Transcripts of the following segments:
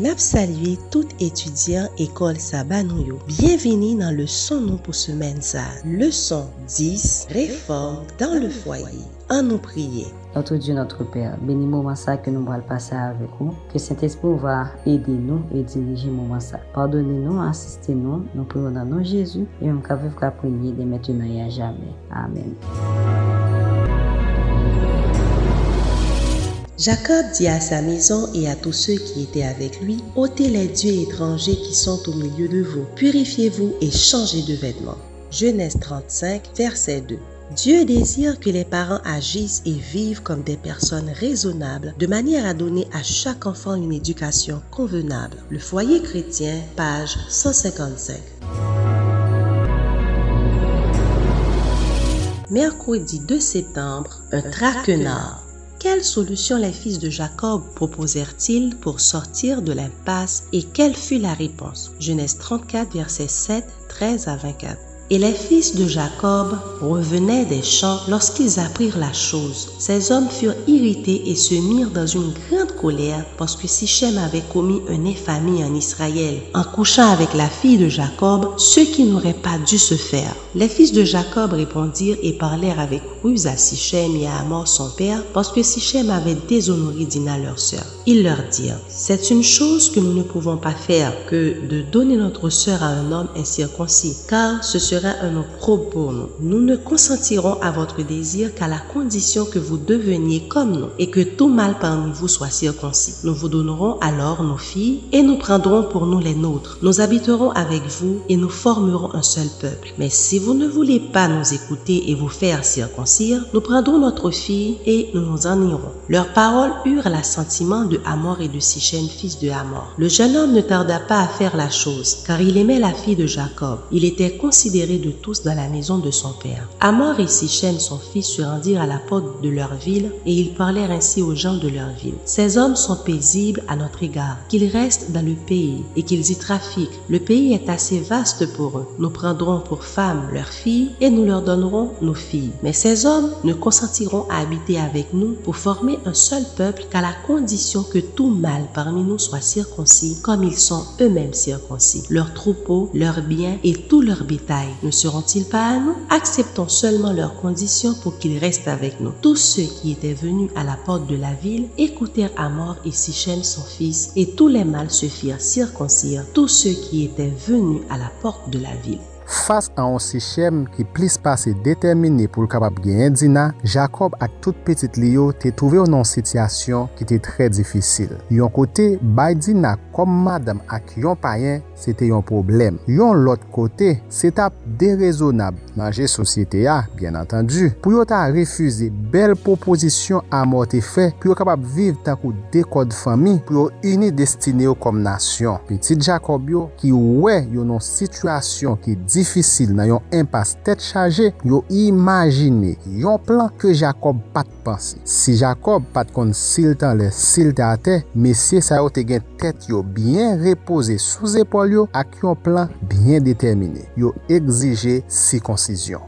Nap salye tout etudyan ekol sa banon yo. Bienveni nan le son nou pou semen sa. Le son 10, reforme dan le foyer. An nou priye. Notre Dieu, notre Père, bénis moment ça que nous allons passer avec vous. Que Saint-Esprit va aider nous et diriger moment ça. Pardonnez-nous, assistez-nous. Nous prions dans nom Jésus et nous qu'à vivre qu'à prier de maintenant et à jamais. Amen. Jacob dit à sa maison et à tous ceux qui étaient avec lui, ôtez les dieux étrangers qui sont au milieu de vous, purifiez-vous et changez de vêtements. Genèse 35, verset 2. Dieu désire que les parents agissent et vivent comme des personnes raisonnables, de manière à donner à chaque enfant une éducation convenable. Le foyer chrétien, page 155. Mercredi 2 septembre, un traquenard. Quelle solution les fils de Jacob proposèrent-ils pour sortir de l'impasse et quelle fut la réponse? Genèse 34, versets 7, 13 à 24. Et les fils de Jacob revenaient des champs lorsqu'ils apprirent la chose. Ces hommes furent irrités et se mirent dans une grande colère parce que Sichem avait commis une infamie en Israël en couchant avec la fille de Jacob, ce qui n'aurait pas dû se faire. Les fils de Jacob répondirent et parlèrent avec ruse à Sichem et à Amor son père parce que Sichem avait déshonoré Dina leur sœur. Ils leur dirent, c'est une chose que nous ne pouvons pas faire que de donner notre sœur à un homme incirconcis, car ce serait un pour nous. Nous ne consentirons à votre désir qu'à la condition que vous deveniez comme nous et que tout mal parmi vous soit circoncis. Nous vous donnerons alors nos filles et nous prendrons pour nous les nôtres. Nous habiterons avec vous et nous formerons un seul peuple. Mais si vous ne voulez pas nous écouter et vous faire circoncire, nous prendrons notre fille et nous nous en irons. Leurs paroles eurent l'assentiment de Hamor et de Sichem, fils de Hamor. Le jeune homme ne tarda pas à faire la chose, car il aimait la fille de Jacob. Il était considéré de tous dans la maison de son père. Amor et Sichem, son fils, se rendirent à la porte de leur ville et ils parlèrent ainsi aux gens de leur ville. Ces hommes sont paisibles à notre égard, qu'ils restent dans le pays et qu'ils y trafiquent. Le pays est assez vaste pour eux. Nous prendrons pour femmes leurs filles et nous leur donnerons nos filles. Mais ces hommes ne consentiront à habiter avec nous pour former un seul peuple qu'à la condition que tout mâle parmi nous soit circoncis comme ils sont eux-mêmes circoncis. Leurs troupeaux, leurs biens et tout leur bétail ne seront-ils pas à nous Acceptons seulement leurs conditions pour qu'ils restent avec nous. Tous ceux qui étaient venus à la porte de la ville écoutèrent Amor et Sichem son fils, et tous les mâles se firent circoncire, tous ceux qui étaient venus à la porte de la ville. Fas an an Sichem ki plis pase determine pou l kapap genyen Dina, Jacob ak tout petit li yo te touve ou nan sityasyon ki te tre difisil. Yon kote, bay Dina kom madam ak yon payen se te yon problem. Yon lot kote, se tap derezonab nanje sosyete ya, bien antandu. Pou yo ta refuze bel proposisyon amote fe, pou yo kapap viv takou dekod fami, pou yo uni destine yo kom nasyon. Petit Jacob yo, ki we yon non situasyon ki difisil nan yon impas tet chaje, yo imajine yon plan ke Jacob pat pansi. Si Jacob pat kon sil tan le sil te ate, mesye sa yo te gen tet yo bien repose sou zepol yo ak yon plan bien determine. Yo egzije si konsisyon.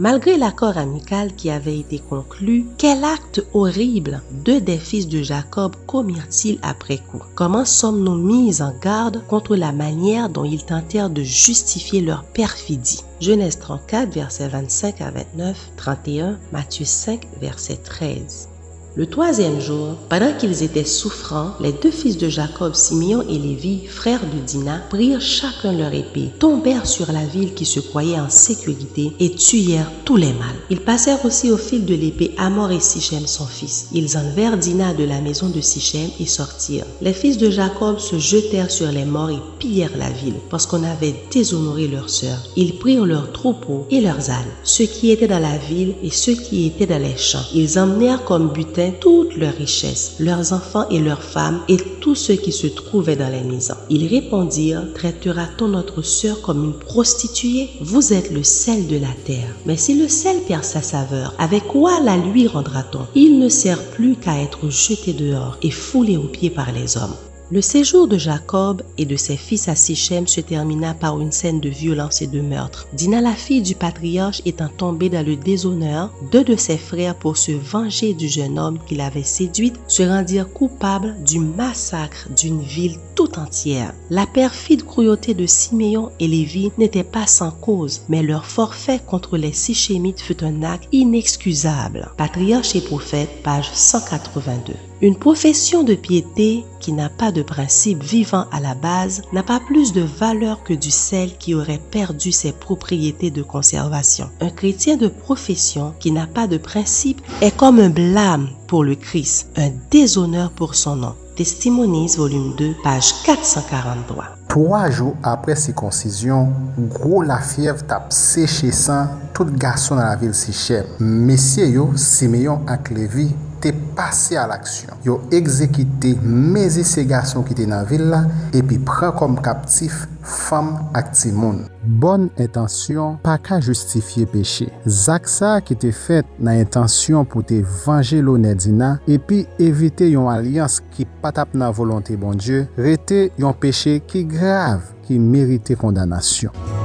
Malgré l'accord amical qui avait été conclu, quel acte horrible deux des fils de Jacob commirent-ils après coup? Comment sommes-nous mis en garde contre la manière dont ils tentèrent de justifier leur perfidie? Genèse 34, versets 25 à 29, 31, Matthieu 5, verset 13. Le troisième jour, pendant qu'ils étaient souffrants, les deux fils de Jacob, Simeon et Lévi, frères de Dina, prirent chacun leur épée, tombèrent sur la ville qui se croyait en sécurité et tuèrent tous les mâles. Ils passèrent aussi au fil de l'épée Amor et Sichem son fils. Ils enlevèrent Dina de la maison de Sichem et sortirent. Les fils de Jacob se jetèrent sur les morts et pillèrent la ville, parce qu'on avait déshonoré leur sœur. Ils prirent leurs troupeaux et leurs ânes, ceux qui étaient dans la ville et ceux qui étaient dans les champs. Ils emmenèrent comme butin toutes leurs richesses, leurs enfants et leurs femmes et tous ceux qui se trouvaient dans les maisons. Ils répondirent, traitera-t-on notre sœur comme une prostituée? Vous êtes le sel de la terre. Mais si le sel perd sa saveur, avec quoi la lui rendra-t-on? Il ne sert plus qu'à être jeté dehors et foulé aux pieds par les hommes. Le séjour de Jacob et de ses fils à Sichem se termina par une scène de violence et de meurtre. Dina, la fille du patriarche, étant tombée dans le déshonneur, deux de ses frères, pour se venger du jeune homme qui l'avait séduite, se rendirent coupables du massacre d'une ville tout entière. La perfide cruauté de Siméon et Lévi n'était pas sans cause, mais leur forfait contre les Sichémites fut un acte inexcusable. Patriarche et prophète, page 182. Une profession de piété qui n'a pas de principe vivant à la base n'a pas plus de valeur que du sel qui aurait perdu ses propriétés de conservation. Un chrétien de profession qui n'a pas de principe est comme un blâme pour le Christ, un déshonneur pour son nom. Testimonies, volume 2, page 443. Trois jours après circoncision, gros la fièvre tape séché sang tout garçon dans la ville Sichem. Messieurs Simeon ak Lévi, te pase al aksyon. Yo ekzekite mezi se gason ki te nan villa epi pran kom kaptif fam ak ti moun. Bon intansyon pa ka justifiye peche. Zak sa ki te fet nan intansyon pou te vange lo nedina epi evite yon alians ki patap nan volonte bon Diyo, rete yon peche ki grav ki merite kondanasyon.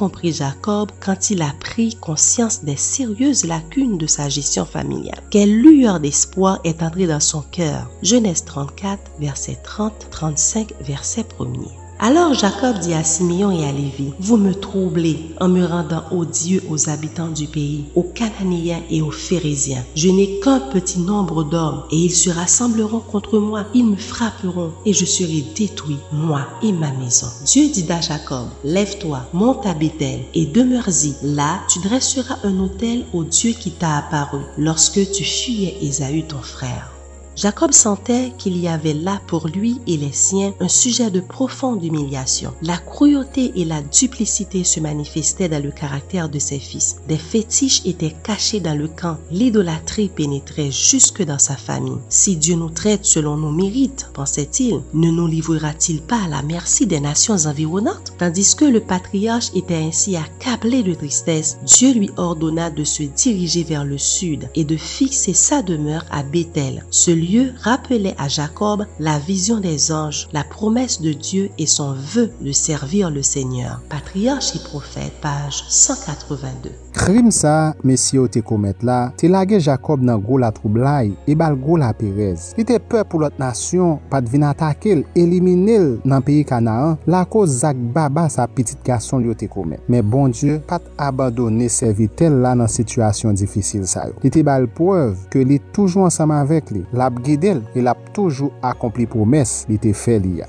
Compris Jacob quand il a pris conscience des sérieuses lacunes de sa gestion familiale Quelle lueur d'espoir est entrée dans son cœur? Genèse 34, verset 30, 35, verset 1er. Alors Jacob dit à Simeon et à Lévi, Vous me troublez en me rendant odieux aux habitants du pays, aux Cananéens et aux Phérésiens. Je n'ai qu'un petit nombre d'hommes, et ils se rassembleront contre moi, ils me frapperont, et je serai détruit, moi et ma maison. Dieu dit à Jacob, Lève-toi, monte à Bethel, et demeure-y. Là, tu dresseras un autel au Dieu qui t'a apparu, lorsque tu fuyais Ésaü ton frère. Jacob sentait qu'il y avait là pour lui et les siens un sujet de profonde humiliation. La cruauté et la duplicité se manifestaient dans le caractère de ses fils. Des fétiches étaient cachés dans le camp. L'idolâtrie pénétrait jusque dans sa famille. Si Dieu nous traite selon nos mérites, pensait-il, ne nous livrera-t-il pas à la merci des nations environnantes? Tandis que le patriarche était ainsi accablé de tristesse, Dieu lui ordonna de se diriger vers le sud et de fixer sa demeure à Bethel, lieu rappelait à Jacob la vision des anges, la promesse de Dieu et son vœu de servir le Seigneur. Patriarche et prophète, page 182. Krim sa, mesye yo te komet la, te lage Jacob nan gwo la troublai e bal gwo la perez. Li te pe pou lot nasyon, pat vin atakel, el, nan peyi kanaan, la ko zak baba sa pitit gason li yo te komet. Men bon Diyo, pat abadone servitel la nan situasyon difisil sa yo. Li te bal poev ke li toujou ansama vek li. Lab ap gedel, el ap toujou akompli promes li te fe li ya.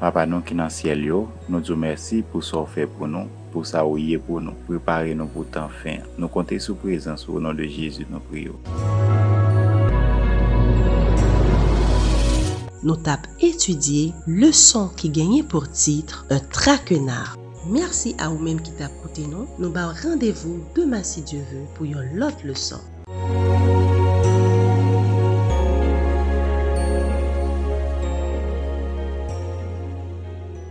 Papa nou ki nan siel yo, nou djou mersi pou so fe pou nou, pou sa ou ye pou nou, prepare nou pou tan fin. Nou konte sou prezans ou nan de Jezu nou priyo. Nou tap etudye, le son ki genye pou titre, Un trakenar. Mersi a ou menm ki tap koute non? nou. Nou ba randevou deman si Diyo ve pou yon lot le son.